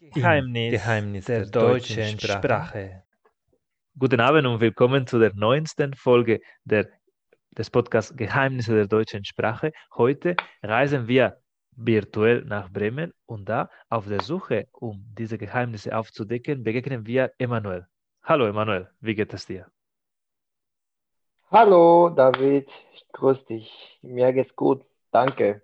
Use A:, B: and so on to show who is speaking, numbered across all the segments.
A: Geheimnis, Geheimnis der, der deutschen Sprache. Sprache. Guten Abend und willkommen zu der neunsten Folge der, des Podcasts Geheimnisse der deutschen Sprache. Heute reisen wir virtuell nach Bremen und da auf der Suche, um diese Geheimnisse aufzudecken, begegnen wir Emanuel. Hallo Emanuel, wie geht es dir?
B: Hallo David, ich grüße dich. Mir geht's gut, danke.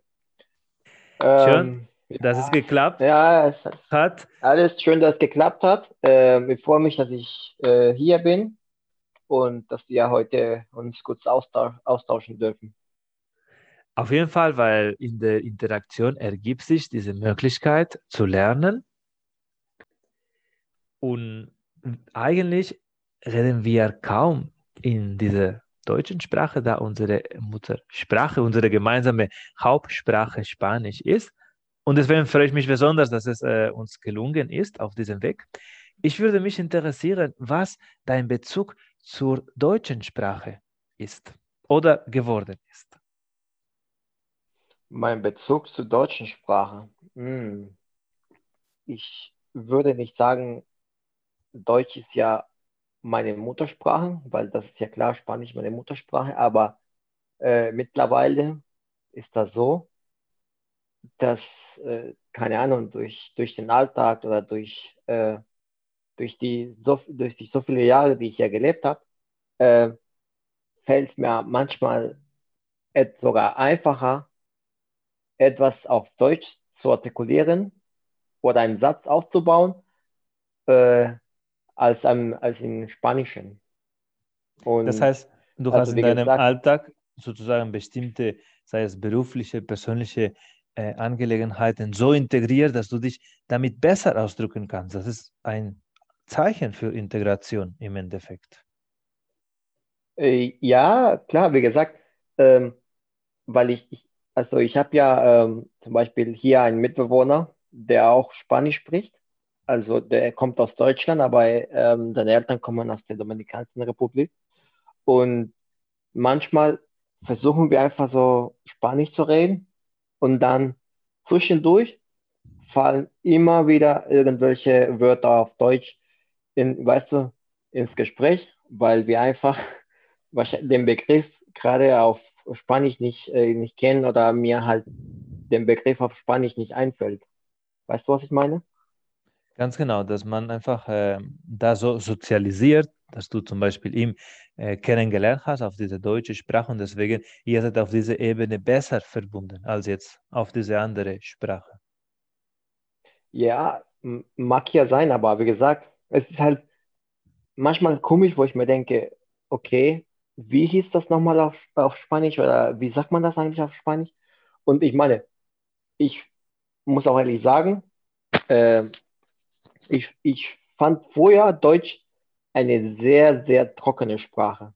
A: Schön, ähm, dass es geklappt
B: ja, es hat. Alles schön, dass es geklappt hat. Ähm, ich freue mich, dass ich äh, hier bin und dass wir heute uns kurz austausch austauschen dürfen.
A: Auf jeden Fall, weil in der Interaktion ergibt sich diese Möglichkeit zu lernen. Und eigentlich reden wir kaum in dieser deutschen Sprache, da unsere Muttersprache, unsere gemeinsame Hauptsprache Spanisch ist. Und deswegen freue ich mich besonders, dass es äh, uns gelungen ist auf diesem Weg. Ich würde mich interessieren, was dein Bezug zur deutschen Sprache ist oder geworden ist.
B: Mein Bezug zur deutschen Sprache. Hm. Ich würde nicht sagen, Deutsch ist ja meine Muttersprache, weil das ist ja klar, Spanisch meine Muttersprache, aber äh, mittlerweile ist das so, dass äh, keine Ahnung, durch, durch den Alltag oder durch, äh, durch, die, so, durch die so viele Jahre, die ich ja gelebt habe, äh, fällt es mir manchmal sogar einfacher, etwas auf Deutsch zu artikulieren oder einen Satz aufzubauen, äh, als, am, als im Spanischen.
A: Und das heißt, du also hast in deinem gesagt, Alltag sozusagen bestimmte, sei es berufliche, persönliche äh, Angelegenheiten so integriert, dass du dich damit besser ausdrücken kannst. Das ist ein Zeichen für Integration im Endeffekt.
B: Äh, ja, klar, wie gesagt, ähm, weil ich, ich, also ich habe ja ähm, zum Beispiel hier einen Mitbewohner, der auch Spanisch spricht. Also der kommt aus Deutschland, aber ähm, seine Eltern kommen aus der Dominikanischen Republik. Und manchmal versuchen wir einfach so Spanisch zu reden und dann zwischendurch fallen immer wieder irgendwelche Wörter auf Deutsch in, weißt du, ins Gespräch, weil wir einfach den Begriff gerade auf Spanisch nicht, äh, nicht kennen oder mir halt den Begriff auf Spanisch nicht einfällt. Weißt du, was ich meine?
A: Ganz genau, dass man einfach äh, da so sozialisiert, dass du zum Beispiel ihn äh, kennengelernt hast auf diese deutsche Sprache und deswegen ihr seid auf dieser Ebene besser verbunden als jetzt auf diese andere Sprache.
B: Ja, mag ja sein, aber wie gesagt, es ist halt manchmal komisch, wo ich mir denke, okay, wie hieß das nochmal auf, auf Spanisch oder wie sagt man das eigentlich auf Spanisch? Und ich meine, ich muss auch ehrlich sagen, äh, ich, ich fand vorher Deutsch eine sehr, sehr trockene Sprache.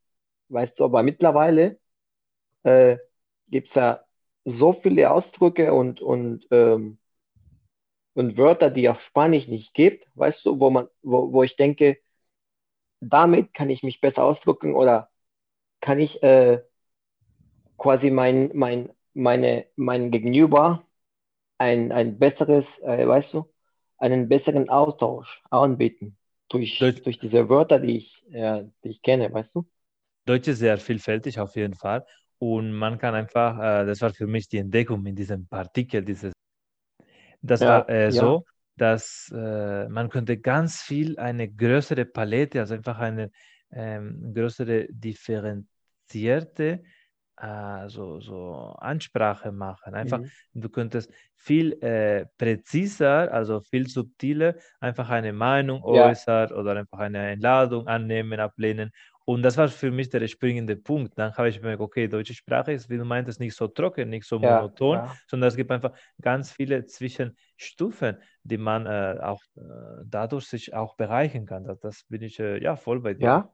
B: Weißt du, aber mittlerweile äh, gibt es ja so viele Ausdrücke und, und, ähm, und Wörter, die auf Spanisch nicht gibt, weißt du, wo man, wo, wo ich denke, damit kann ich mich besser ausdrücken oder kann ich äh, quasi mein, mein, meine, mein Gegenüber ein, ein besseres, äh, weißt du, einen besseren Austausch anbieten durch, Deutsch, durch diese Wörter, die ich, ja, die ich kenne, weißt du?
A: Deutsch ist sehr vielfältig auf jeden Fall. Und man kann einfach, äh, das war für mich die Entdeckung in diesem Partikel, dieses, das ja, war äh, so, dass äh, man könnte ganz viel, eine größere Palette, also einfach eine ähm, größere differenzierte äh, so, so Ansprache machen. Einfach, mhm. du könntest viel äh, präziser, also viel subtiler, einfach eine Meinung ja. äußern oder einfach eine Einladung annehmen, ablehnen. Und das war für mich der springende Punkt. Dann habe ich gemerkt, okay, deutsche Sprache ist, wie du meintest, nicht so trocken, nicht so monoton, ja. sondern es gibt einfach ganz viele Zwischenstufen, die man äh, auch äh, dadurch sich auch bereichern kann. Das, das bin ich äh, ja voll bei dir.
B: Ja.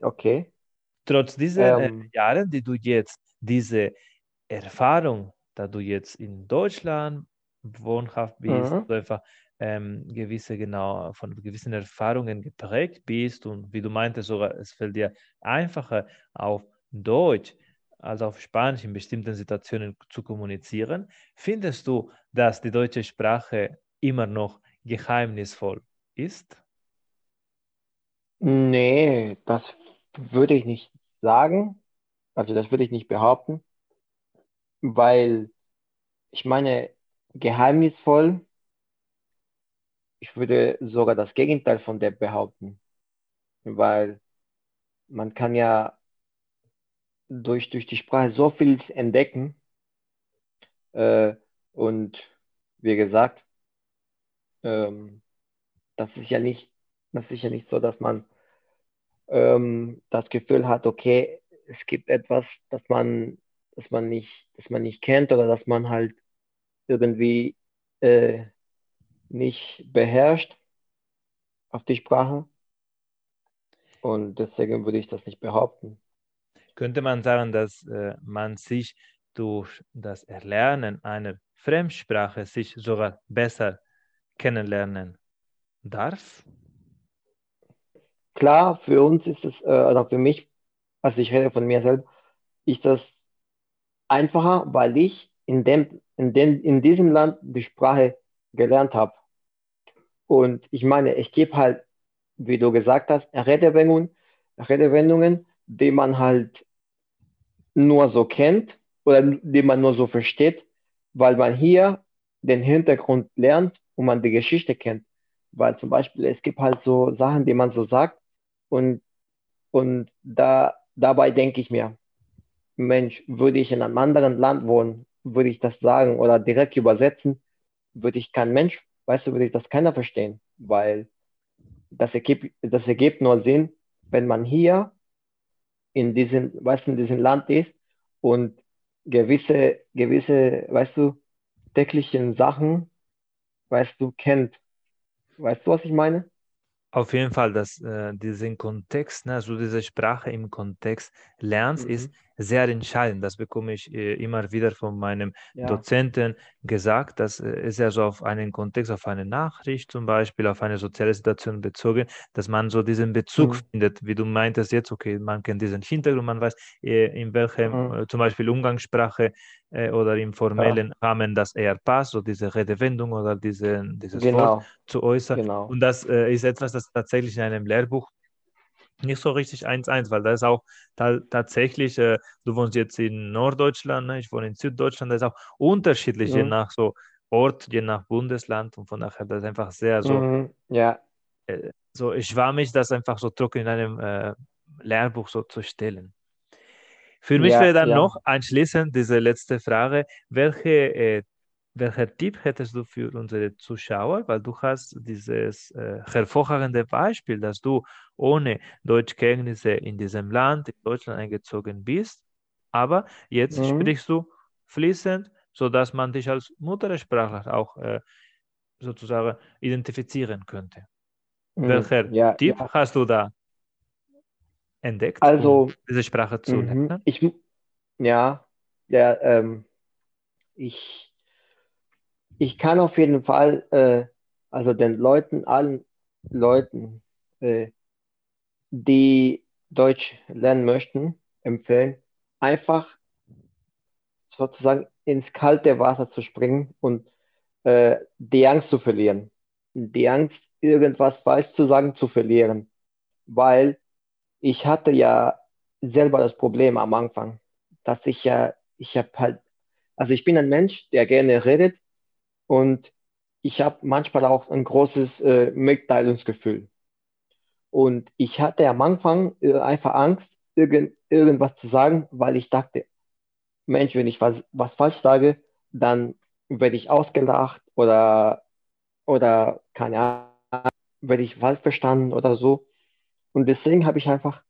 B: Okay.
A: Trotz dieser äh, ähm, Jahre, die du jetzt, diese Erfahrung, da du jetzt in Deutschland wohnhaft bist, mhm. du einfach ähm, gewisse, genau, von gewissen Erfahrungen geprägt bist und wie du meintest, sogar es fällt dir einfacher auf Deutsch als auf Spanisch in bestimmten Situationen zu kommunizieren. Findest du, dass die deutsche Sprache immer noch geheimnisvoll ist?
B: Nee, das würde ich nicht sagen. Also das würde ich nicht behaupten, weil ich meine, geheimnisvoll, ich würde sogar das Gegenteil von der behaupten, weil man kann ja durch, durch die Sprache so viel entdecken äh, und wie gesagt, ähm, das ist ja nicht, das ist ja nicht so, dass man ähm, das Gefühl hat, okay, es gibt etwas, das man, das man nicht, das man nicht kennt oder dass man halt irgendwie äh, nicht beherrscht auf die Sprache. Und deswegen würde ich das nicht behaupten.
A: Könnte man sagen, dass äh, man sich durch das Erlernen einer Fremdsprache sich sogar besser kennenlernen darf?
B: Klar, für uns ist es, äh, oder für mich, also ich rede von mir selbst, ist das einfacher, weil ich in, dem, in, dem, in diesem Land die Sprache gelernt habe. Und ich meine, ich gebe halt, wie du gesagt hast, Redewendungen, Redewendungen, die man halt nur so kennt oder die man nur so versteht, weil man hier den Hintergrund lernt und man die Geschichte kennt. Weil zum Beispiel es gibt halt so Sachen, die man so sagt und, und da, dabei denke ich mir, Mensch, würde ich in einem anderen Land wohnen, würde ich das sagen oder direkt übersetzen, würde ich kein Mensch, weißt du, würde ich das keiner verstehen, weil das ergibt, das ergibt nur Sinn, wenn man hier in diesem, weißt du, in diesem Land ist und gewisse, gewisse, weißt du, täglichen Sachen, weißt du, kennt. Weißt du, was ich meine?
A: Auf jeden Fall, dass äh, diesen Kontext, ne, also diese Sprache im Kontext lernst, mhm. ist sehr entscheidend. Das bekomme ich äh, immer wieder von meinem ja. Dozenten gesagt. Das äh, ist ja so auf einen Kontext, auf eine Nachricht zum Beispiel, auf eine soziale Situation bezogen, dass man so diesen Bezug mhm. findet, wie du meintest jetzt, okay, man kennt diesen Hintergrund, man weiß, äh, in welchem mhm. Äh, zum Beispiel Umgangssprache äh, oder im formellen ja. Rahmen das eher passt, so diese Redewendung oder diese, dieses genau. Wort zu äußern. Genau. Und das äh, ist etwas, das tatsächlich in einem Lehrbuch nicht so richtig 1-1, weil da ist auch ta tatsächlich, äh, du wohnst jetzt in Norddeutschland, ne? ich wohne in Süddeutschland, da ist auch unterschiedlich, mhm. je nach so Ort, je nach Bundesland und von daher das ist einfach sehr so, mhm.
B: ja.
A: Äh, so schwammig, das einfach so trocken in einem äh, Lehrbuch so zu stellen. Für mich ja, wäre dann ja. noch anschließend diese letzte Frage, welche, äh, welcher Tipp hättest du für unsere Zuschauer? Weil du hast dieses äh, hervorragende Beispiel, dass du ohne Deutschkenntnisse in diesem Land, in Deutschland eingezogen bist, aber jetzt mhm. sprichst du fließend, sodass man dich als Muttersprachler auch äh, sozusagen identifizieren könnte. Mhm. Welcher ja, Tipp hast du da? entdeckt,
B: also, um
A: diese Sprache zu mhm. lernen?
B: Ich, ja, ja ähm, ich, ich kann auf jeden Fall, äh, also den Leuten, allen Leuten, äh, die Deutsch lernen möchten, empfehlen, einfach sozusagen ins kalte Wasser zu springen und äh, die Angst zu verlieren. Die Angst, irgendwas falsch zu sagen, zu verlieren. Weil ich hatte ja selber das Problem am Anfang, dass ich ja, ich habe halt, also ich bin ein Mensch, der gerne redet und ich habe manchmal auch ein großes äh, Mitteilungsgefühl. Und ich hatte am Anfang äh, einfach Angst, irgend, irgendwas zu sagen, weil ich dachte, Mensch, wenn ich was, was falsch sage, dann werde ich ausgelacht oder, oder keine Ahnung, werde ich falsch verstanden oder so. Und deswegen habe ich einfach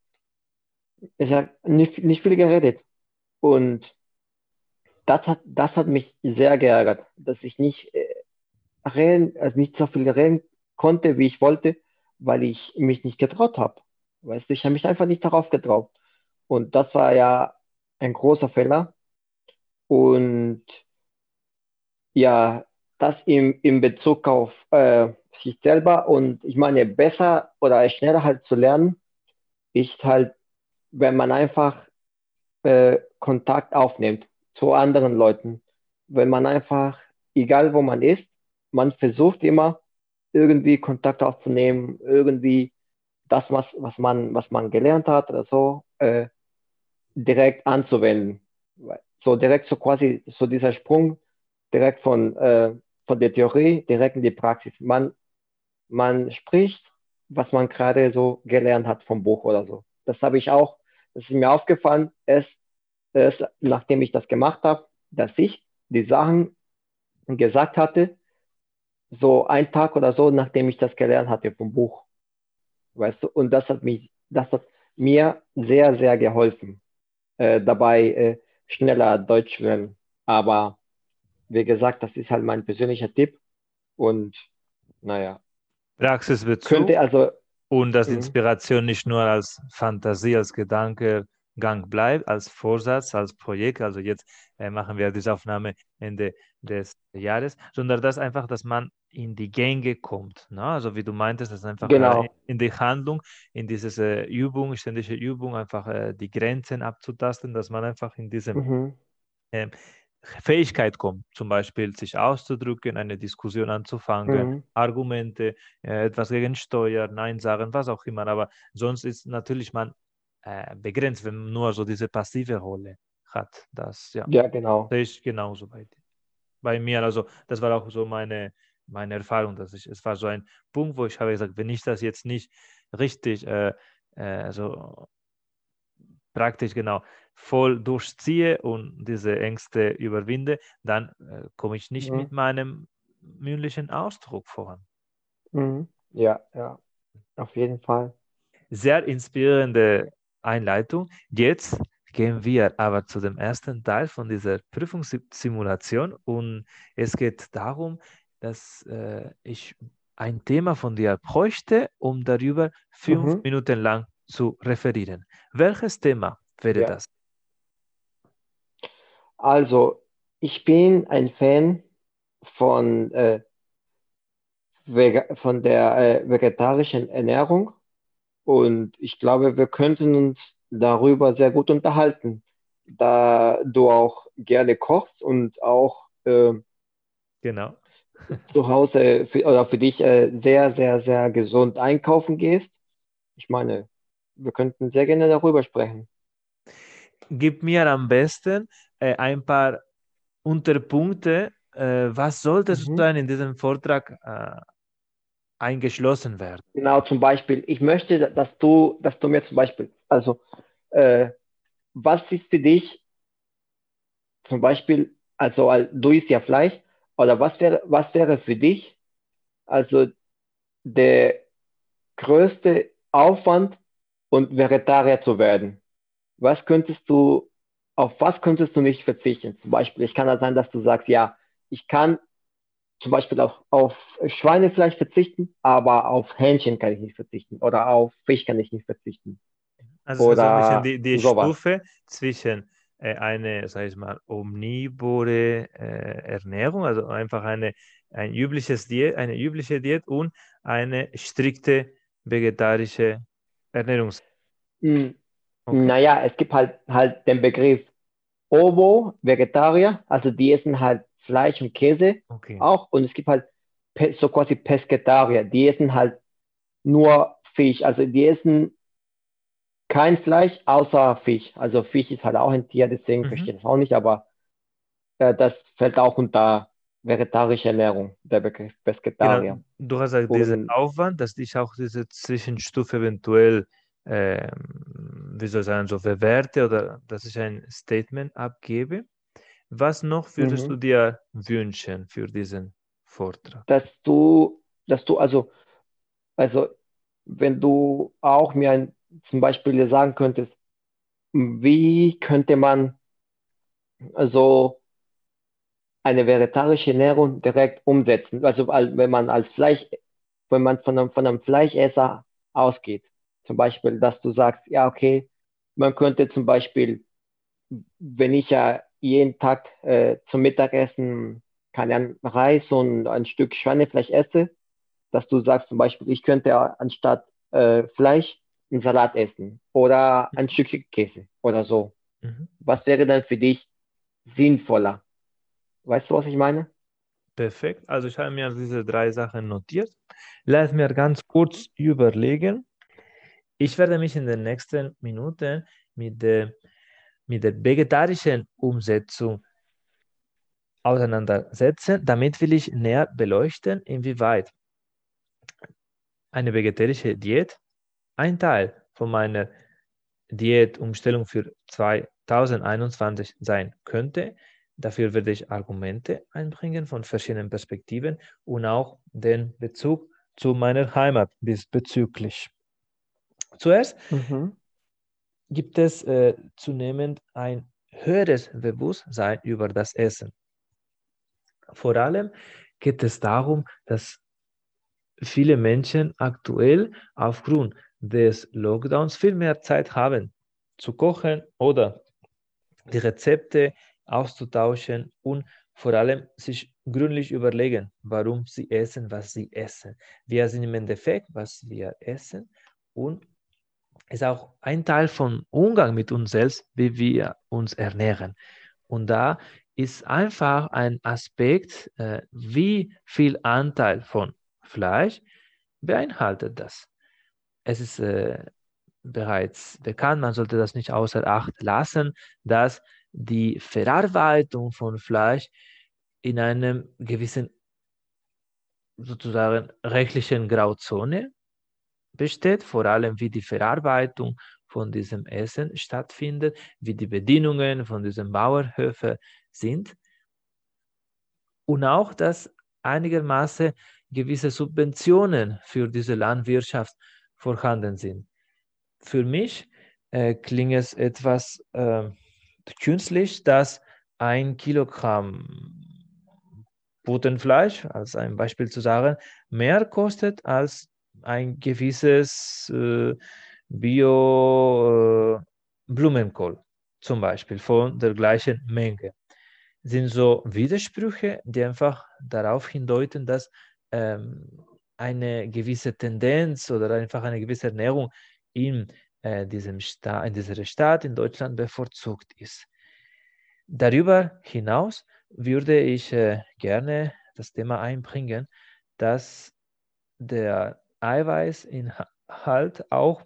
B: ich hab nicht, nicht viel geredet. Und das hat, das hat mich sehr geärgert, dass ich nicht äh, reden, also nicht so viel reden konnte, wie ich wollte, weil ich mich nicht getraut habe. Weißt du, ich habe mich einfach nicht darauf getraut. Und das war ja ein großer Fehler. Und ja, das im, im Bezug auf äh, sich selber und ich meine, besser oder schneller halt zu lernen, ist halt, wenn man einfach äh, Kontakt aufnimmt zu anderen Leuten. Wenn man einfach, egal wo man ist, man versucht immer irgendwie Kontakt aufzunehmen, irgendwie das, was, was, man, was man gelernt hat oder so, äh, direkt anzuwenden. So direkt so quasi so dieser Sprung direkt von, äh, von der Theorie direkt in die Praxis. Man, man spricht, was man gerade so gelernt hat vom Buch oder so. Das habe ich auch, das ist mir aufgefallen, erst, erst nachdem ich das gemacht habe, dass ich die Sachen gesagt hatte, so ein Tag oder so, nachdem ich das gelernt hatte vom Buch. Weißt du, und das hat mich, das hat mir sehr, sehr geholfen, äh, dabei äh, schneller Deutsch werden. Aber wie gesagt, das ist halt mein persönlicher Tipp und naja.
A: Praxisbezug
B: könnte also
A: und dass mhm. Inspiration nicht nur als Fantasie, als Gedanke Gang bleibt, als Vorsatz, als Projekt. Also jetzt äh, machen wir diese Aufnahme Ende des Jahres, sondern dass einfach, dass man in die Gänge kommt. Ne? Also wie du meintest, dass einfach
B: genau.
A: in die Handlung, in diese äh, Übung, ständige Übung, einfach äh, die Grenzen abzutasten, dass man einfach in diese mhm. Ähm, Fähigkeit kommt, zum Beispiel sich auszudrücken, eine Diskussion anzufangen, mhm. Argumente, äh, etwas gegen Steuer, Nein sagen, was auch immer. Aber sonst ist natürlich man äh, begrenzt, wenn man nur so diese passive Rolle hat. Das ja,
B: ja genau.
A: Das ist genauso bei, bei mir. Also das war auch so meine, meine Erfahrung, dass ich, es war so ein Punkt, wo ich habe gesagt, wenn ich das jetzt nicht richtig, äh, äh, so praktisch genau voll durchziehe und diese Ängste überwinde, dann äh, komme ich nicht mhm. mit meinem mündlichen Ausdruck voran.
B: Mhm. Ja, ja, auf jeden Fall.
A: Sehr inspirierende Einleitung. Jetzt gehen wir aber zu dem ersten Teil von dieser Prüfungssimulation und es geht darum, dass äh, ich ein Thema von dir bräuchte, um darüber fünf mhm. Minuten lang zu referieren. Welches Thema wäre ja. das?
B: Also, ich bin ein Fan von, äh, von der äh, vegetarischen Ernährung und ich glaube, wir könnten uns darüber sehr gut unterhalten, da du auch gerne kochst und auch äh,
A: genau.
B: zu Hause für, oder für dich äh, sehr, sehr, sehr gesund einkaufen gehst. Ich meine, wir könnten sehr gerne darüber sprechen.
A: Gib mir am besten äh, ein paar Unterpunkte. Äh, was sollte mhm. sozusagen in diesem Vortrag äh, eingeschlossen werden?
B: Genau, zum Beispiel, ich möchte, dass du, dass du mir zum Beispiel, also, äh, was ist für dich zum Beispiel, also du isst ja Fleisch, oder was wäre, was wäre für dich, also der größte Aufwand, und Vegetarier zu werden? Was könntest du, auf was könntest du nicht verzichten? Zum Beispiel, ich kann da sein, dass du sagst, ja, ich kann zum Beispiel auch auf Schweinefleisch verzichten, aber auf Hähnchen kann ich nicht verzichten oder auf Fisch kann ich nicht verzichten.
A: Also oder so ein bisschen die, die Stufe zwischen äh, eine, sag ich mal, omnivore äh, Ernährung, also einfach eine, ein übliches Diät, eine übliche Diät und eine strikte vegetarische Ernährungs.
B: Hm. Okay. Naja, es gibt halt, halt den Begriff Ovo, Vegetarier, also die essen halt Fleisch und Käse okay. auch. Und es gibt halt so quasi Pesketarier, die essen halt nur Fisch. Also die essen kein Fleisch außer Fisch. Also Fisch ist halt auch ein Tier, deswegen mhm. verstehe ich das auch nicht, aber äh, das fällt auch unter vegetarische Ernährung, der Begriff Pesketarier. Genau.
A: Du hast halt diesen Aufwand, dass ich auch diese Zwischenstufe eventuell, äh, wie soll ich sagen, so bewerte oder dass ich ein Statement abgebe. Was noch würdest mhm. du dir wünschen für diesen Vortrag?
B: Dass du, dass du also, also wenn du auch mir ein, zum Beispiel sagen könntest, wie könnte man also eine vegetarische Ernährung direkt umsetzen. Also wenn man als Fleisch, wenn man von einem, von einem Fleischesser ausgeht, zum Beispiel, dass du sagst, ja, okay, man könnte zum Beispiel, wenn ich ja jeden Tag äh, zum Mittagessen keinen Reis und ein Stück Schweinefleisch esse, dass du sagst zum Beispiel, ich könnte anstatt äh, Fleisch einen Salat essen oder ein Stück Käse oder so. Mhm. Was wäre dann für dich sinnvoller? Weißt du, was ich meine?
A: Perfekt. Also ich habe mir diese drei Sachen notiert. Lass mir ganz kurz überlegen. Ich werde mich in den nächsten Minuten mit der, mit der vegetarischen Umsetzung auseinandersetzen. Damit will ich näher beleuchten, inwieweit eine vegetarische Diät ein Teil von meiner Diätumstellung für 2021 sein könnte. Dafür werde ich Argumente einbringen von verschiedenen Perspektiven und auch den Bezug zu meiner Heimat bezüglich. Zuerst mhm. Gibt es äh, zunehmend ein höheres Bewusstsein über das Essen. Vor allem geht es darum, dass viele Menschen aktuell aufgrund des Lockdowns viel mehr Zeit haben zu kochen oder die Rezepte auszutauschen und vor allem sich gründlich überlegen, warum sie essen, was sie essen. Wir sind im Endeffekt, was wir essen und ist auch ein Teil von Umgang mit uns selbst, wie wir uns ernähren. Und da ist einfach ein Aspekt, äh, wie viel Anteil von Fleisch beinhaltet das. Es ist äh, bereits bekannt, man sollte das nicht außer Acht lassen, dass die Verarbeitung von Fleisch in einem gewissen sozusagen rechtlichen Grauzone besteht, vor allem wie die Verarbeitung von diesem Essen stattfindet, wie die Bedingungen von diesen Bauernhöfen sind und auch, dass einigermaßen gewisse Subventionen für diese Landwirtschaft vorhanden sind. Für mich äh, klingt es etwas äh, künstlich, dass ein Kilogramm Putenfleisch, als ein Beispiel zu sagen, mehr kostet als ein gewisses äh, Bio-Blumenkohl, äh, zum Beispiel von der gleichen Menge. Sind so Widersprüche, die einfach darauf hindeuten, dass ähm, eine gewisse Tendenz oder einfach eine gewisse Ernährung in, äh, diesem Sta in dieser Stadt in Deutschland bevorzugt ist. Darüber hinaus würde ich äh, gerne das Thema einbringen, dass der Eiweißinhalt auch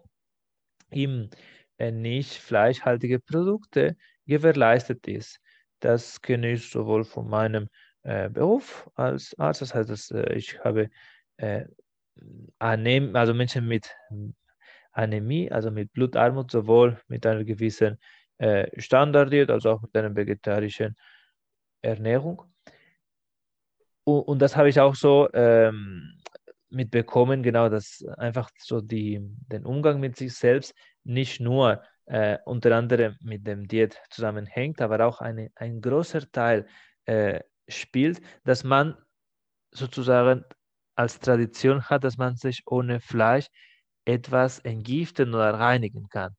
A: im äh, nicht fleischhaltige Produkte gewährleistet ist. Das kenne ich sowohl von meinem äh, Beruf als Arzt, das heißt, dass, äh, ich habe äh, Anem also Menschen mit Anämie, also mit Blutarmut, sowohl mit einer gewissen äh, Standarddiät, als auch mit einer vegetarischen Ernährung. Und, und das habe ich auch so ähm, mitbekommen, genau, dass einfach so die, den Umgang mit sich selbst nicht nur äh, unter anderem mit dem Diät zusammenhängt, aber auch eine, ein großer Teil äh, spielt, dass man sozusagen als Tradition hat, dass man sich ohne Fleisch etwas entgiften oder reinigen kann.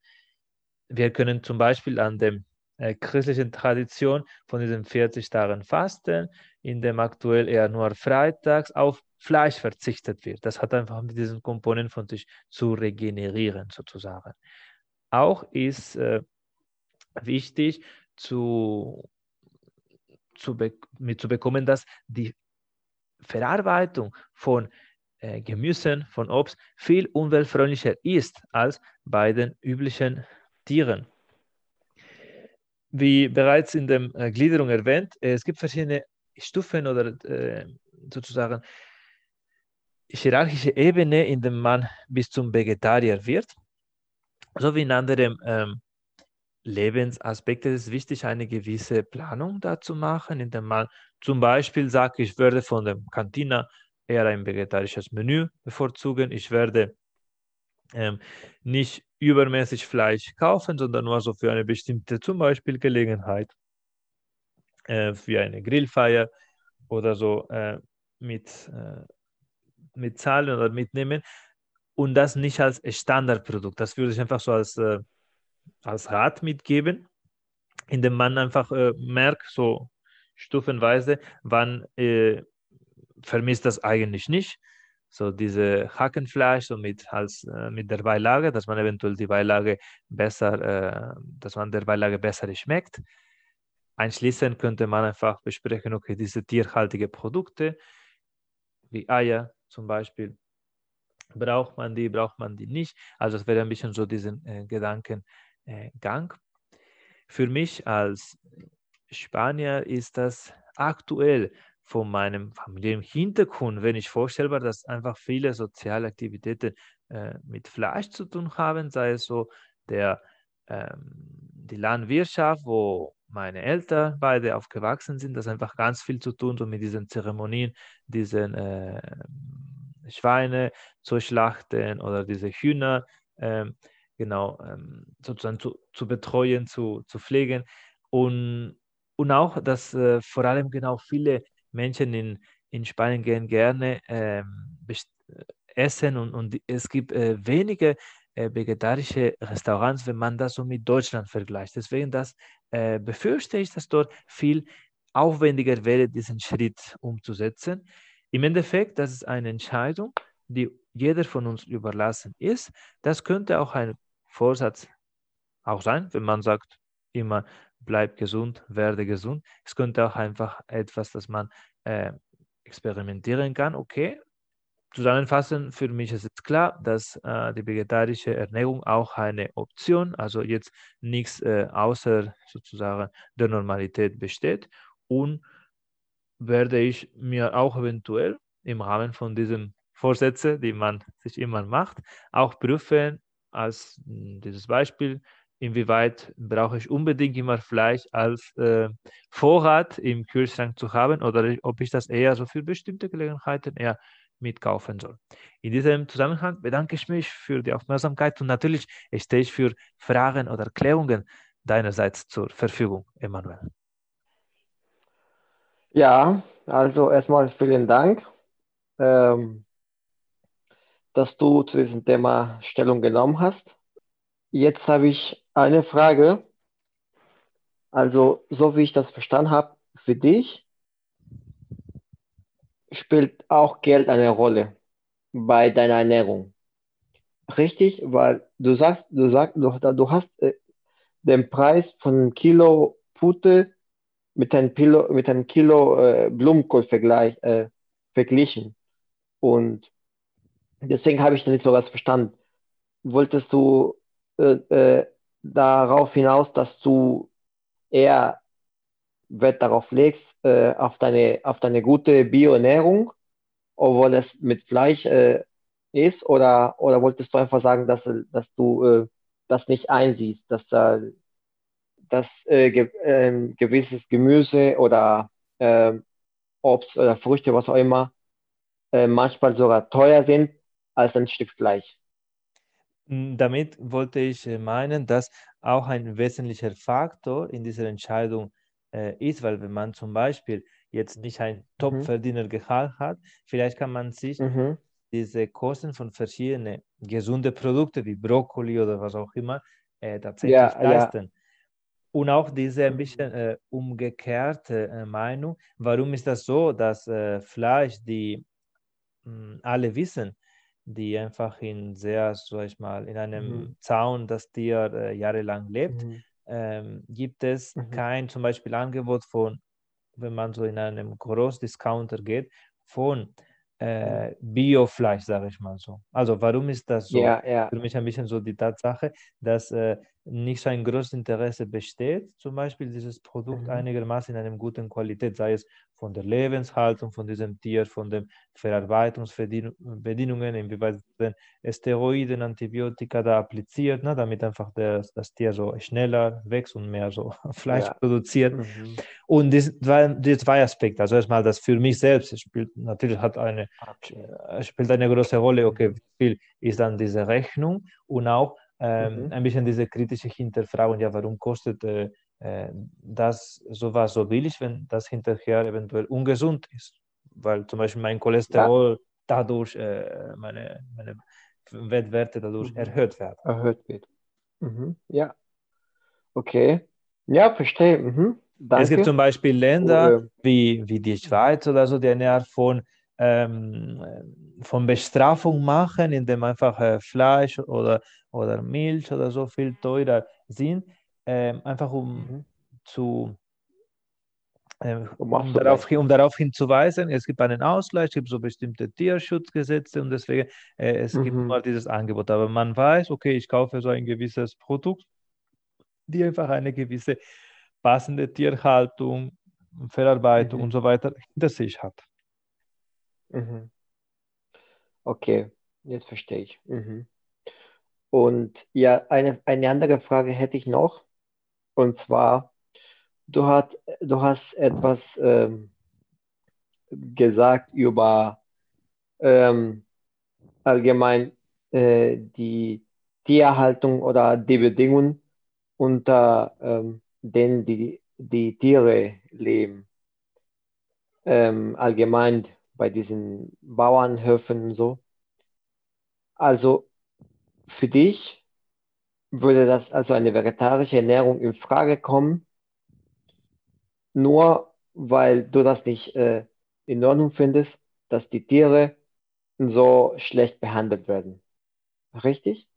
A: Wir können zum Beispiel an der äh, christlichen Tradition von diesen 40 Tagen Fasten, in dem aktuell eher nur freitags auf Fleisch verzichtet wird. Das hat einfach mit diesen Komponenten von sich zu regenerieren, sozusagen. Auch ist äh, wichtig zu, zu, be mit zu bekommen, dass die Verarbeitung von äh, Gemüsen, von Obst viel umweltfreundlicher ist als bei den üblichen Tieren. Wie bereits in der äh, Gliederung erwähnt, es gibt verschiedene Stufen oder äh, sozusagen hierarchische Ebene, in der man bis zum Vegetarier wird. So wie in anderen ähm, Lebensaspekten ist es wichtig, eine gewisse Planung dazu machen, indem man zum Beispiel sagt, ich werde von der Kantine eher ein vegetarisches Menü bevorzugen. Ich werde ähm, nicht übermäßig Fleisch kaufen, sondern nur so für eine bestimmte zum Beispiel Gelegenheit, äh, für eine Grillfeier oder so äh, mit äh, mit Zahlen oder mitnehmen und das nicht als Standardprodukt. Das würde ich einfach so als, äh, als Rat mitgeben, indem man einfach äh, merkt, so stufenweise, wann äh, vermisst das eigentlich nicht. So diese Hackenfleisch so mit, als, äh, mit der Beilage, dass man eventuell die Beilage besser, äh, dass man der Beilage besser schmeckt. Einschließend könnte man einfach besprechen, okay, diese tierhaltige Produkte, wie Eier zum Beispiel, braucht man die, braucht man die nicht. Also es wäre ein bisschen so diesen äh, Gedankengang. Äh, Für mich als Spanier ist das aktuell von meinem familiären Hintergrund, wenn ich vorstellbar, dass einfach viele soziale Aktivitäten äh, mit Fleisch zu tun haben, sei es so der, ähm, die Landwirtschaft, wo meine Eltern beide aufgewachsen sind, das einfach ganz viel zu tun so mit diesen Zeremonien, diesen äh, Schweine zu schlachten oder diese Hühner ähm, genau ähm, sozusagen zu, zu betreuen, zu, zu pflegen. Und, und auch, dass äh, vor allem genau viele Menschen in, in Spanien gehen gerne ähm, essen und, und es gibt äh, wenige äh, vegetarische Restaurants, wenn man das so mit Deutschland vergleicht. Deswegen das, äh, befürchte ich, dass dort viel aufwendiger wäre, diesen Schritt umzusetzen. Im Endeffekt, das ist eine Entscheidung, die jeder von uns überlassen ist. Das könnte auch ein Vorsatz auch sein, wenn man sagt, immer bleib gesund, werde gesund. Es könnte auch einfach etwas, das man äh, experimentieren kann. Okay, zusammenfassend, für mich ist es klar, dass äh, die vegetarische Ernährung auch eine Option, also jetzt nichts äh, außer sozusagen der Normalität besteht und werde ich mir auch eventuell im Rahmen von diesen Vorsätzen, die man sich immer macht, auch prüfen, als hm, dieses Beispiel, inwieweit brauche ich unbedingt immer Fleisch als äh, Vorrat im Kühlschrank zu haben oder ob ich das eher so für bestimmte Gelegenheiten eher mitkaufen soll. In diesem Zusammenhang bedanke ich mich für die Aufmerksamkeit und natürlich stehe ich für Fragen oder Erklärungen deinerseits zur Verfügung, Emanuel.
B: Ja, also erstmal vielen Dank, ähm, dass du zu diesem Thema Stellung genommen hast. Jetzt habe ich eine Frage. Also, so wie ich das verstanden habe, für dich spielt auch Geld eine Rolle bei deiner Ernährung. Richtig, weil du sagst, du sagst, du, du hast äh, den Preis von einem Kilo Pute mit einem Kilo, mit einem Kilo äh, Blumenkohl äh, verglichen. Und deswegen habe ich das nicht so ganz verstanden. Wolltest du äh, äh, darauf hinaus, dass du eher Wert darauf legst, äh, auf, deine, auf deine gute Bioernährung, obwohl es mit Fleisch äh, ist, oder, oder wolltest du einfach sagen, dass, dass du das nicht einsiehst, dass da dass äh, ge äh, gewisses Gemüse oder äh, Obst oder Früchte, was auch immer, äh, manchmal sogar teuer sind als ein Stück Fleisch.
A: Hm, damit wollte ich äh, meinen, dass auch ein wesentlicher Faktor in dieser Entscheidung äh, ist, weil wenn man zum Beispiel jetzt nicht ein mhm. Top-Verdiener-Gehalt hat, vielleicht kann man sich mhm. diese Kosten von verschiedenen gesunden Produkten wie Brokkoli oder was auch immer äh, tatsächlich ja, leisten. Ja. Und auch diese ein bisschen äh, umgekehrte äh, Meinung, warum ist das so, dass äh, Fleisch, die mh, hm, alle wissen, die einfach in sehr, sag ich mal, in einem mhm. Zaun das Tier äh, jahrelang lebt, mhm. Ähm, gibt es mhm. kein zum Beispiel Angebot von, wenn man so in einem Großdiscounter geht, von äh, Biofleisch, sage ich mal so. Also warum ist das so? Ja, ja. Für mich ein bisschen so die Tatsache, dass äh, nicht so ein großes Interesse besteht, zum Beispiel dieses Produkt mhm. einigermaßen in einer guten Qualität, sei es von der Lebenshaltung von diesem Tier, von den Verarbeitungsbedingungen, inwieweit den Steroiden, Antibiotika da appliziert, ne, damit einfach das, das Tier so schneller wächst und mehr so Fleisch ja. produziert. Mhm. Und die zwei, die zwei Aspekte, also erstmal das für mich selbst spielt natürlich hat eine, okay. spielt eine große Rolle, okay, wie viel ist dann diese Rechnung und auch ähm, mhm. ein bisschen diese kritische Hinterfragen, ja, warum kostet äh, äh, das sowas so billig, wenn das hinterher eventuell ungesund ist? Weil zum Beispiel mein Cholesterol ja. dadurch, äh, meine, meine Wettwerte dadurch mhm. erhöht werden.
B: Erhöht wird. Mhm. Ja. Okay. Ja, verstehe. Mhm.
A: Es gibt zum Beispiel Länder oh, wie, wie die Schweiz oder so, die eine Art von ähm, von Bestrafung machen, indem einfach äh, Fleisch oder, oder Milch oder so viel teurer sind, äh, einfach um mhm. zu ähm, um, darauf, um, darauf, hinzuweisen, es gibt einen Ausgleich, es gibt so bestimmte Tierschutzgesetze und deswegen äh, es mhm. gibt mal dieses Angebot. Aber man weiß, okay, ich kaufe so ein gewisses Produkt, die einfach eine gewisse passende Tierhaltung, Verarbeitung mhm. und so weiter hinter sich hat.
B: Okay, jetzt verstehe ich. Mhm. Und ja, eine, eine andere Frage hätte ich noch. Und zwar, du, hat, du hast etwas ähm, gesagt über ähm, allgemein äh, die Tierhaltung oder die Bedingungen, unter ähm, denen die, die Tiere leben. Ähm, allgemein bei diesen Bauernhöfen und so. Also für dich würde das also eine vegetarische Ernährung in Frage kommen, nur weil du das nicht äh, in Ordnung findest, dass die Tiere so schlecht behandelt werden. Richtig?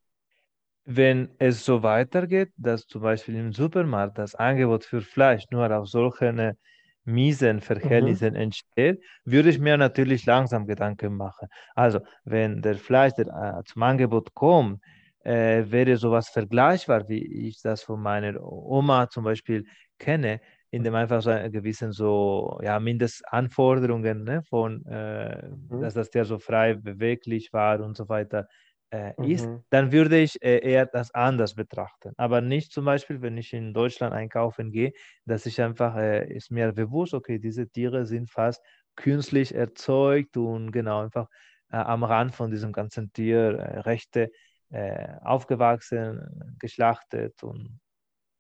A: Wenn es so weitergeht, dass zum Beispiel im Supermarkt das Angebot für Fleisch nur auf solche miesen Verhältnissen mhm. entsteht, würde ich mir natürlich langsam Gedanken machen. Also, wenn der Fleisch der, äh, zum Angebot kommt, äh, wäre sowas vergleichbar, wie ich das von meiner Oma zum Beispiel kenne, in dem einfach so eine gewissen so ja Mindestanforderungen ne, von äh, mhm. dass das Tier so frei beweglich war und so weiter äh, mhm. ist, dann würde ich äh, eher das anders betrachten. Aber nicht zum Beispiel, wenn ich in Deutschland einkaufen gehe, dass ich einfach, äh, ist mir bewusst, okay, diese Tiere sind fast künstlich erzeugt und genau einfach äh, am Rand von diesem ganzen Tierrechte äh, aufgewachsen, geschlachtet und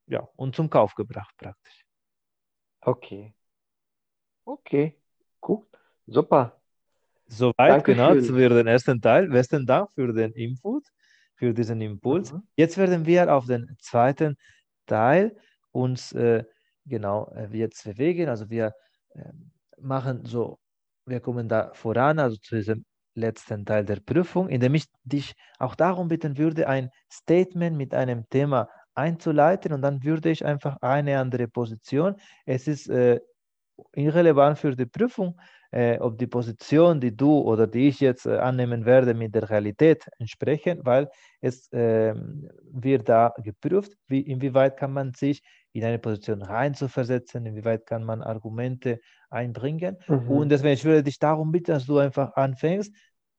A: ja, und zum Kauf gebracht praktisch.
B: Okay. Okay, gut, super.
A: Soweit, genau, für den ersten Teil. Besten Dank für den Input, für diesen Impuls. Mhm. Jetzt werden wir auf den zweiten Teil uns äh, genau äh, jetzt bewegen. Also wir äh, machen so, wir kommen da voran, also zu diesem letzten Teil der Prüfung, in dem ich dich auch darum bitten würde, ein Statement mit einem Thema einzuleiten und dann würde ich einfach eine andere Position. Es ist äh, irrelevant für die Prüfung, äh, ob die Position, die du oder die ich jetzt äh, annehmen werde, mit der Realität entsprechen, weil es äh, wird da geprüft, wie, inwieweit kann man sich in eine Position reinzuversetzen, inwieweit kann man Argumente einbringen. Mhm. Und deswegen ich würde dich darum bitten, dass du einfach anfängst,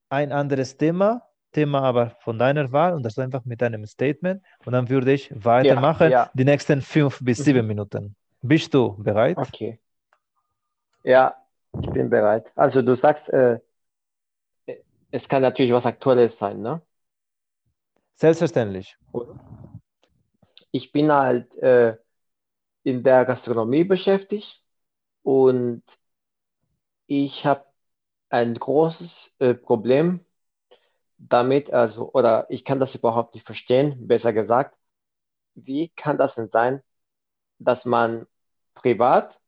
A: ein anderes Thema, Thema aber von deiner Wahl und das einfach mit einem Statement und dann würde ich weitermachen, ja, ja. die nächsten fünf bis mhm. sieben Minuten. Bist du bereit?
B: Okay. Ja, ich bin bereit. Also du sagst, äh, es kann natürlich was Aktuelles sein, ne?
A: Selbstverständlich.
B: Ich bin halt äh, in der Gastronomie beschäftigt und ich habe ein großes äh, Problem damit, also, oder ich kann das überhaupt nicht verstehen, besser gesagt. Wie kann das denn sein, dass man privat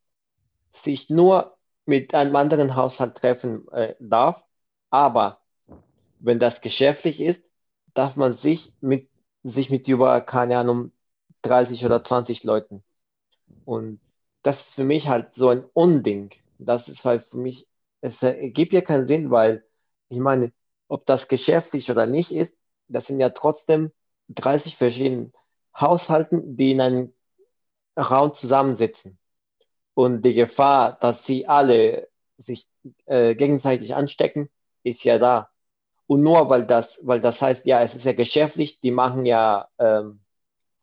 B: sich nur mit einem anderen Haushalt treffen äh, darf. Aber wenn das geschäftlich ist, darf man sich mit, sich mit über, keine Ahnung, 30 oder 20 Leuten. Und das ist für mich halt so ein Unding. Das ist halt für mich, es ergibt ja keinen Sinn, weil ich meine, ob das geschäftlich oder nicht ist, das sind ja trotzdem 30 verschiedene Haushalten, die in einem Raum zusammensitzen. Und die Gefahr, dass sie alle sich äh, gegenseitig anstecken, ist ja da. Und nur weil das, weil das heißt, ja, es ist ja geschäftlich, die machen ja ähm,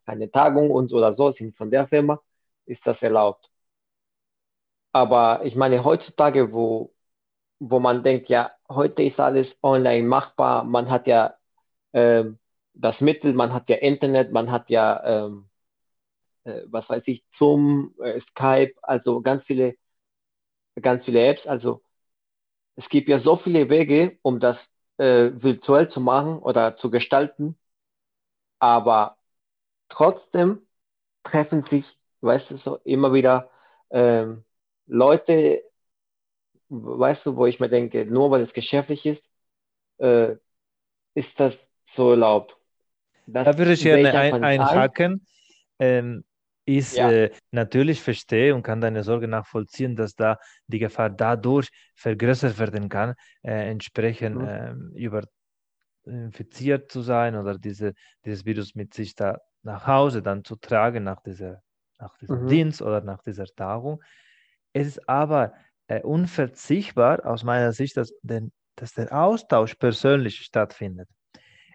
B: eine Tagung und oder so, sind von der Firma, ist das erlaubt. Aber ich meine, heutzutage, wo, wo man denkt, ja, heute ist alles online machbar, man hat ja ähm, das Mittel, man hat ja Internet, man hat ja ähm, äh, was weiß ich, Zoom, äh, Skype, also ganz viele, ganz viele Apps. Also es gibt ja so viele Wege, um das äh, virtuell zu machen oder zu gestalten, aber trotzdem treffen sich, weißt du, so immer wieder ähm, Leute, weißt du, wo ich mir denke, nur weil es geschäftlich ist, äh, ist das so erlaubt.
A: Das da würde ich gerne ein, einhaken. Ähm, ich ja. äh, natürlich verstehe und kann deine Sorge nachvollziehen, dass da die Gefahr dadurch vergrößert werden kann, äh, entsprechend mhm. äh, über infiziert zu sein oder diese, dieses Virus mit sich da nach Hause dann zu tragen nach, dieser, nach diesem mhm. Dienst oder nach dieser Tagung. Es ist aber äh, unverzichtbar aus meiner Sicht, dass, den, dass der Austausch persönlich stattfindet.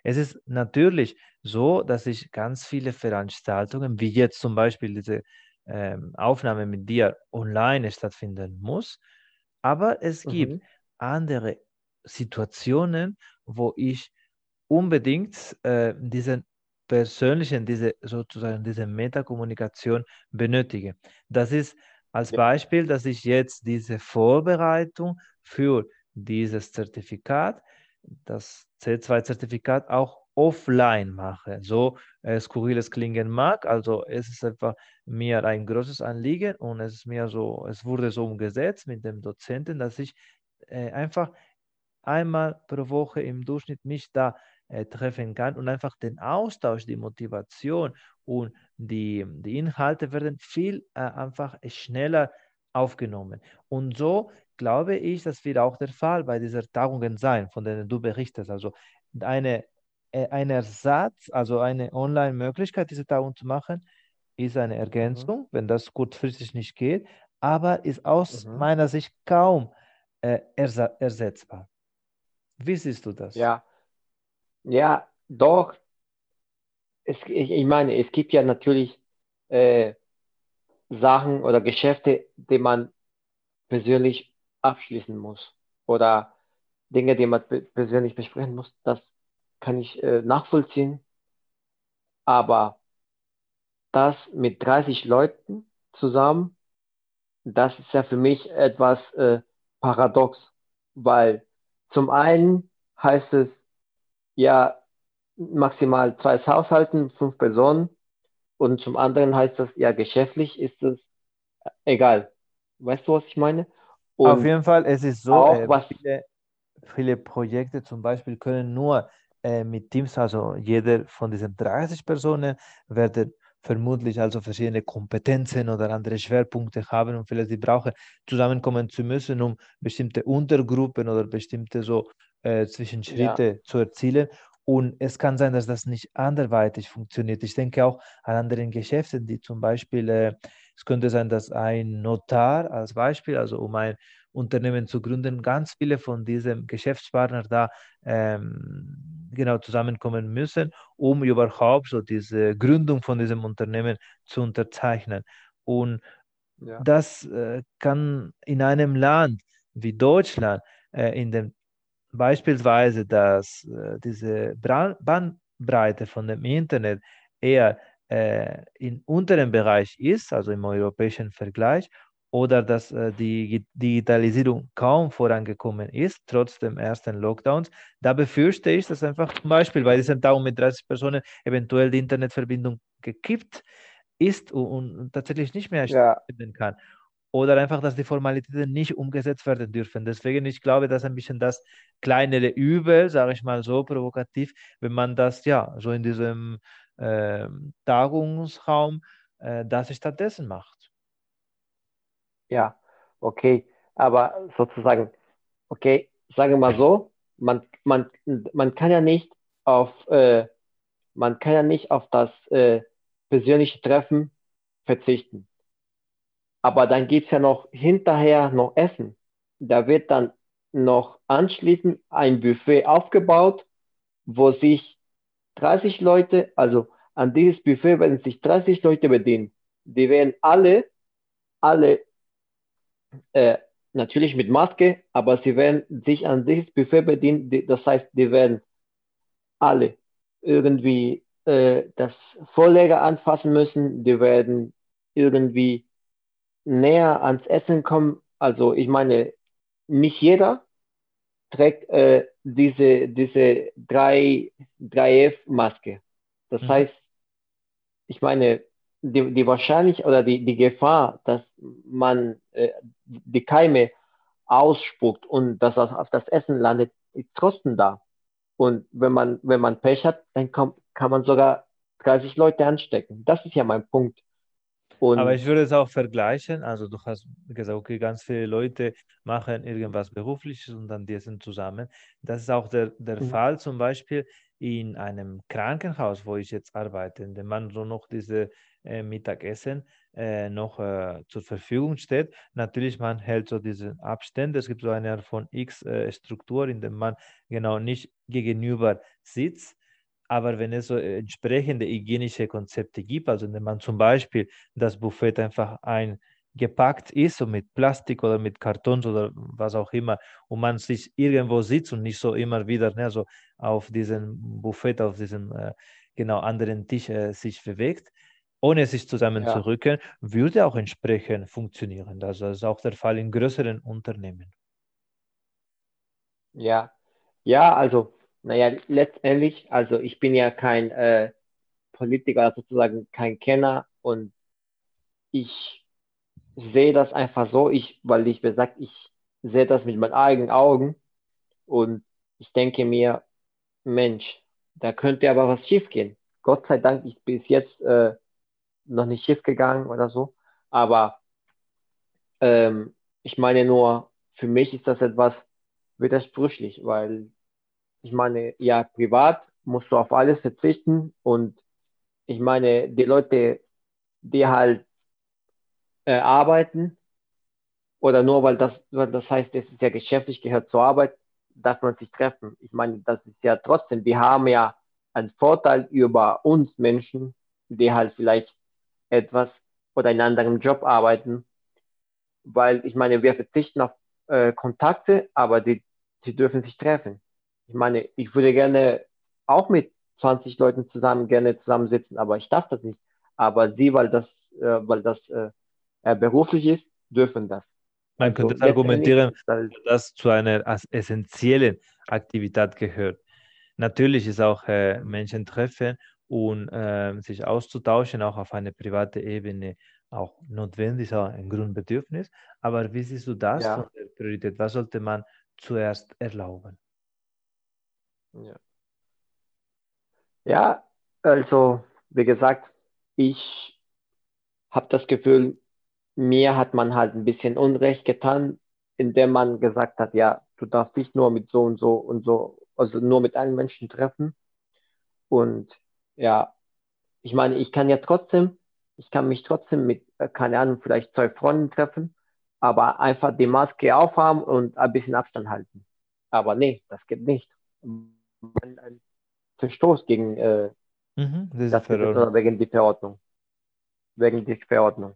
A: Es ist natürlich so, dass ich ganz viele Veranstaltungen, wie jetzt zum Beispiel diese ähm, Aufnahme mit dir online stattfinden muss, aber es mhm. gibt andere Situationen, wo ich unbedingt äh, diesen persönlichen, diese sozusagen diese Metakommunikation benötige. Das ist als Beispiel, dass ich jetzt diese Vorbereitung für dieses Zertifikat das C2-Zertifikat auch offline mache. So äh, skurril es klingen mag, also es ist einfach mir ein großes Anliegen und es ist mir so, es wurde so umgesetzt mit dem Dozenten, dass ich äh, einfach einmal pro Woche im Durchschnitt mich da äh, treffen kann und einfach den Austausch, die Motivation und die, die Inhalte werden viel äh, einfach schneller aufgenommen. Und so glaube ich, das wird auch der Fall bei dieser Tagungen sein, von denen du berichtest. Also eine, äh, ein Ersatz, also eine Online-Möglichkeit, diese Tagung zu machen, ist eine Ergänzung, mhm. wenn das kurzfristig nicht geht, aber ist aus mhm. meiner Sicht kaum äh, ersetzbar. Wie siehst du das?
B: Ja, ja, doch. Es, ich, ich meine, es gibt ja natürlich äh, Sachen oder Geschäfte, die man persönlich abschließen muss oder Dinge, die man persönlich besprechen muss, das kann ich äh, nachvollziehen. Aber das mit 30 Leuten zusammen, das ist ja für mich etwas äh, paradox, weil zum einen heißt es ja maximal zwei Haushalten, fünf Personen und zum anderen heißt das ja geschäftlich ist es egal. Weißt du, was ich meine?
A: Und Auf jeden Fall, es ist so, auch, äh, viele, viele Projekte zum Beispiel können nur äh, mit Teams, also jeder von diesen 30 Personen werden vermutlich also verschiedene Kompetenzen oder andere Schwerpunkte haben und vielleicht sie brauchen zusammenkommen zu müssen, um bestimmte Untergruppen oder bestimmte so äh, Zwischenschritte ja. zu erzielen. Und es kann sein, dass das nicht anderweitig funktioniert. Ich denke auch an anderen Geschäften, die zum Beispiel, äh, es könnte sein, dass ein Notar als Beispiel, also um ein Unternehmen zu gründen, ganz viele von diesen Geschäftspartnern da ähm, genau zusammenkommen müssen, um überhaupt so diese Gründung von diesem Unternehmen zu unterzeichnen. Und ja. das äh, kann in einem Land wie Deutschland, äh, in dem beispielsweise, dass äh, diese Bandbreite von dem Internet eher äh, im unteren Bereich ist, also im europäischen Vergleich, oder dass äh, die Digitalisierung kaum vorangekommen ist, trotz dem ersten Lockdowns. Da befürchte ich, dass einfach zum Beispiel bei diesem Tag mit 30 Personen eventuell die Internetverbindung gekippt ist und, und tatsächlich nicht mehr stattfinden ja. kann oder einfach, dass die Formalitäten nicht umgesetzt werden dürfen. Deswegen, ich glaube, das ist ein bisschen das kleinere Übel, sage ich mal so provokativ, wenn man das ja so in diesem äh, Tagungsraum äh, das stattdessen macht.
B: Ja, okay, aber sozusagen, okay, sagen wir mal so, man, man, man kann ja nicht auf, äh, man kann ja nicht auf das äh, persönliche Treffen verzichten. Aber dann gibt es ja noch hinterher noch Essen. Da wird dann noch anschließend ein Buffet aufgebaut, wo sich 30 Leute, also an dieses Buffet werden sich 30 Leute bedienen. Die werden alle, alle, äh, natürlich mit Maske, aber sie werden sich an dieses Buffet bedienen. Das heißt, die werden alle irgendwie äh, das Vorleger anfassen müssen. Die werden irgendwie näher ans Essen kommen, also ich meine, nicht jeder trägt äh, diese, diese 3, 3F-Maske. Das mhm. heißt, ich meine, die, die wahrscheinlich oder die, die Gefahr, dass man äh, die Keime ausspuckt und dass das auf das Essen landet, ist trotzdem da. Und wenn man, wenn man Pech hat, dann kommt, kann man sogar 30 Leute anstecken. Das ist ja mein Punkt.
A: Und Aber ich würde es auch vergleichen. Also du hast gesagt, okay, ganz viele Leute machen irgendwas Berufliches und dann die sind zusammen. Das ist auch der, der mhm. Fall zum Beispiel in einem Krankenhaus, wo ich jetzt arbeite, in dem man so noch diese äh, Mittagessen äh, noch äh, zur Verfügung steht. Natürlich, man hält so diese Abstände. Es gibt so eine Art von X-Struktur, in der man genau nicht gegenüber sitzt. Aber wenn es so entsprechende hygienische Konzepte gibt, also wenn man zum Beispiel das Buffet einfach eingepackt ist, so mit Plastik oder mit Kartons oder was auch immer, und man sich irgendwo sitzt und nicht so immer wieder ne, so auf diesem Buffet, auf diesem äh, genau anderen Tisch äh, sich bewegt, ohne sich zusammenzurücken, ja. würde auch entsprechend funktionieren. Das ist auch der Fall in größeren Unternehmen.
B: Ja, ja, also naja, letztendlich, also ich bin ja kein äh, Politiker, sozusagen kein Kenner und ich sehe das einfach so, ich, weil ich gesagt, ich sehe das mit meinen eigenen Augen und ich denke mir, Mensch, da könnte aber was schief gehen. Gott sei Dank ist bis jetzt äh, noch nicht schief gegangen oder so, aber ähm, ich meine nur, für mich ist das etwas widersprüchlich, weil ich meine, ja, privat musst du auf alles verzichten und ich meine, die Leute, die halt äh, arbeiten oder nur weil das, weil das heißt, es ist ja geschäftlich, gehört zur Arbeit, darf man sich treffen. Ich meine, das ist ja trotzdem, wir haben ja einen Vorteil über uns Menschen, die halt vielleicht etwas oder einen anderen Job arbeiten, weil ich meine, wir verzichten auf äh, Kontakte, aber die, die dürfen sich treffen ich meine, ich würde gerne auch mit 20 Leuten zusammen gerne zusammensitzen, aber ich darf das nicht. Aber sie, weil das, äh, weil das äh, äh beruflich ist, dürfen das.
A: Man könnte also, argumentieren, dass das zu einer essentiellen Aktivität gehört. Natürlich ist auch äh, Menschen treffen und äh, sich auszutauschen, auch auf einer privaten Ebene, auch notwendig, auch ein Grundbedürfnis. Aber wie siehst du das ja. von der Priorität? Was sollte man zuerst erlauben?
B: Ja. ja, also wie gesagt, ich habe das Gefühl, mir hat man halt ein bisschen Unrecht getan, indem man gesagt hat, ja, du darfst dich nur mit so und so und so, also nur mit einem Menschen treffen. Und ja, ich meine, ich kann ja trotzdem, ich kann mich trotzdem mit, äh, keine Ahnung, vielleicht zwei Freunden treffen, aber einfach die Maske aufhaben und ein bisschen Abstand halten. Aber nee, das geht nicht ein, ein Verstoß gegen äh, mhm, das Gesetz wegen die Verordnung. Wegen die Verordnung.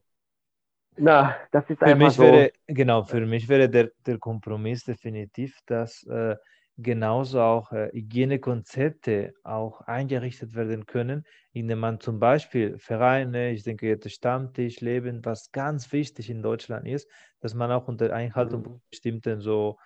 A: Na, das ist für einfach mich so. Wäre, genau, für mich wäre der, der Kompromiss definitiv, dass äh, genauso auch äh, Hygienekonzepte auch eingerichtet werden können, indem man zum Beispiel Vereine, ich denke jetzt Stammtisch, Leben, was ganz wichtig in Deutschland ist, dass man auch unter Einhaltung mhm. bestimmten so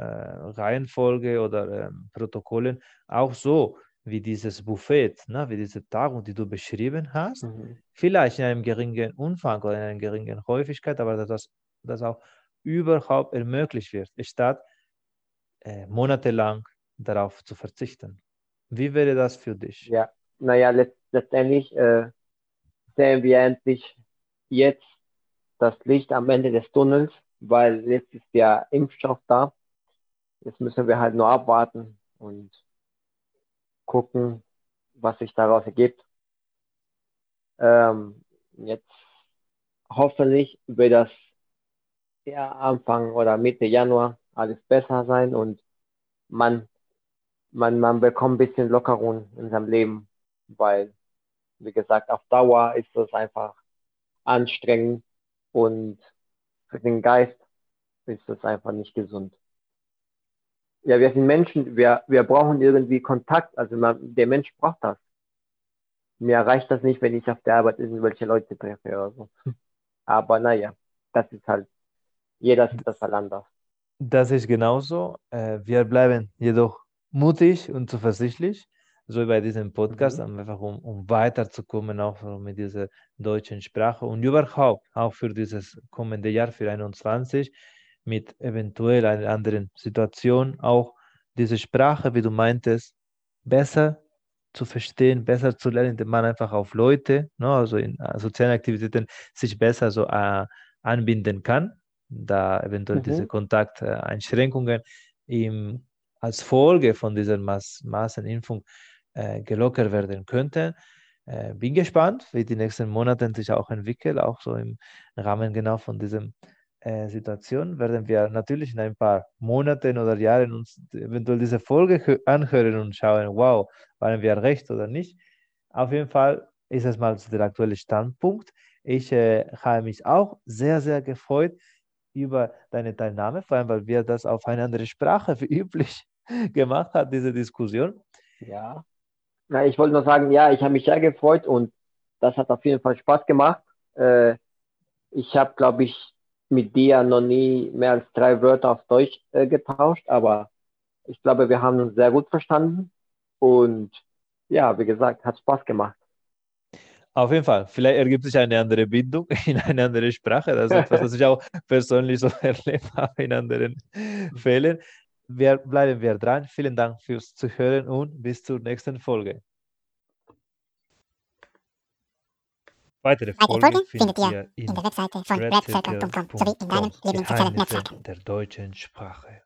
A: Reihenfolge oder ähm, Protokollen auch so wie dieses Buffet, ne, wie diese Tagung, die du beschrieben hast, mhm. vielleicht in einem geringen Umfang oder in einer geringen Häufigkeit, aber dass das dass auch überhaupt ermöglicht wird, statt äh, monatelang darauf zu verzichten. Wie wäre das für dich?
B: Ja, naja, let letztendlich äh, sehen wir endlich jetzt das Licht am Ende des Tunnels, weil jetzt ist der Impfstoff da Jetzt müssen wir halt nur abwarten und gucken, was sich daraus ergibt. Ähm, jetzt hoffentlich wird das ja, Anfang oder Mitte Januar alles besser sein und man, man, man bekommt ein bisschen Lockerung in seinem Leben, weil, wie gesagt, auf Dauer ist das einfach anstrengend und für den Geist ist das einfach nicht gesund ja, wir sind Menschen, wir, wir brauchen irgendwie Kontakt. Also man, der Mensch braucht das. Mir reicht das nicht, wenn ich auf der Arbeit irgendwelche Leute treffe oder so. Aber naja, das ist halt, jeder sieht das halt anders.
A: Das ist genauso. Äh, wir bleiben jedoch mutig und zuversichtlich, so bei diesem Podcast, mhm. einfach um, um weiterzukommen, auch mit dieser deutschen Sprache und überhaupt auch für dieses kommende Jahr, für 2021 mit eventuell einer anderen Situation auch diese Sprache, wie du meintest, besser zu verstehen, besser zu lernen, indem man einfach auf Leute, ne, also in uh, sozialen Aktivitäten, sich besser so uh, anbinden kann, da eventuell mhm. diese Kontakteinschränkungen im, als Folge von dieser Mass Massenimpfung äh, gelockert werden könnten. Äh, bin gespannt, wie die nächsten Monate sich auch entwickeln, auch so im Rahmen genau von diesem äh, Situation werden wir natürlich in ein paar Monaten oder Jahren uns eventuell diese Folge anhören und schauen, wow, waren wir recht oder nicht. Auf jeden Fall ist es mal der aktuelle Standpunkt. Ich äh, habe mich auch sehr, sehr gefreut über deine Teilnahme, vor allem weil wir das auf eine andere Sprache wie üblich gemacht haben, diese Diskussion.
B: Ja. Na, ich wollte nur sagen, ja, ich habe mich sehr gefreut und das hat auf jeden Fall Spaß gemacht. Äh, ich habe, glaube ich, mit dir noch nie mehr als drei Wörter auf Deutsch äh, getauscht, aber ich glaube, wir haben uns sehr gut verstanden und ja, wie gesagt, hat Spaß gemacht.
A: Auf jeden Fall. Vielleicht ergibt sich eine andere Bindung in eine andere Sprache. Das ist etwas, was ich auch persönlich so erlebt habe in anderen Fällen. Wir bleiben wir dran. Vielen Dank fürs Zuhören und bis zur nächsten Folge. Weitere Folgen Folge findet ihr in der Webseite von redcircle.com sowie in deinem Lieblingssozialen Netzwerk der deutschen Sprache.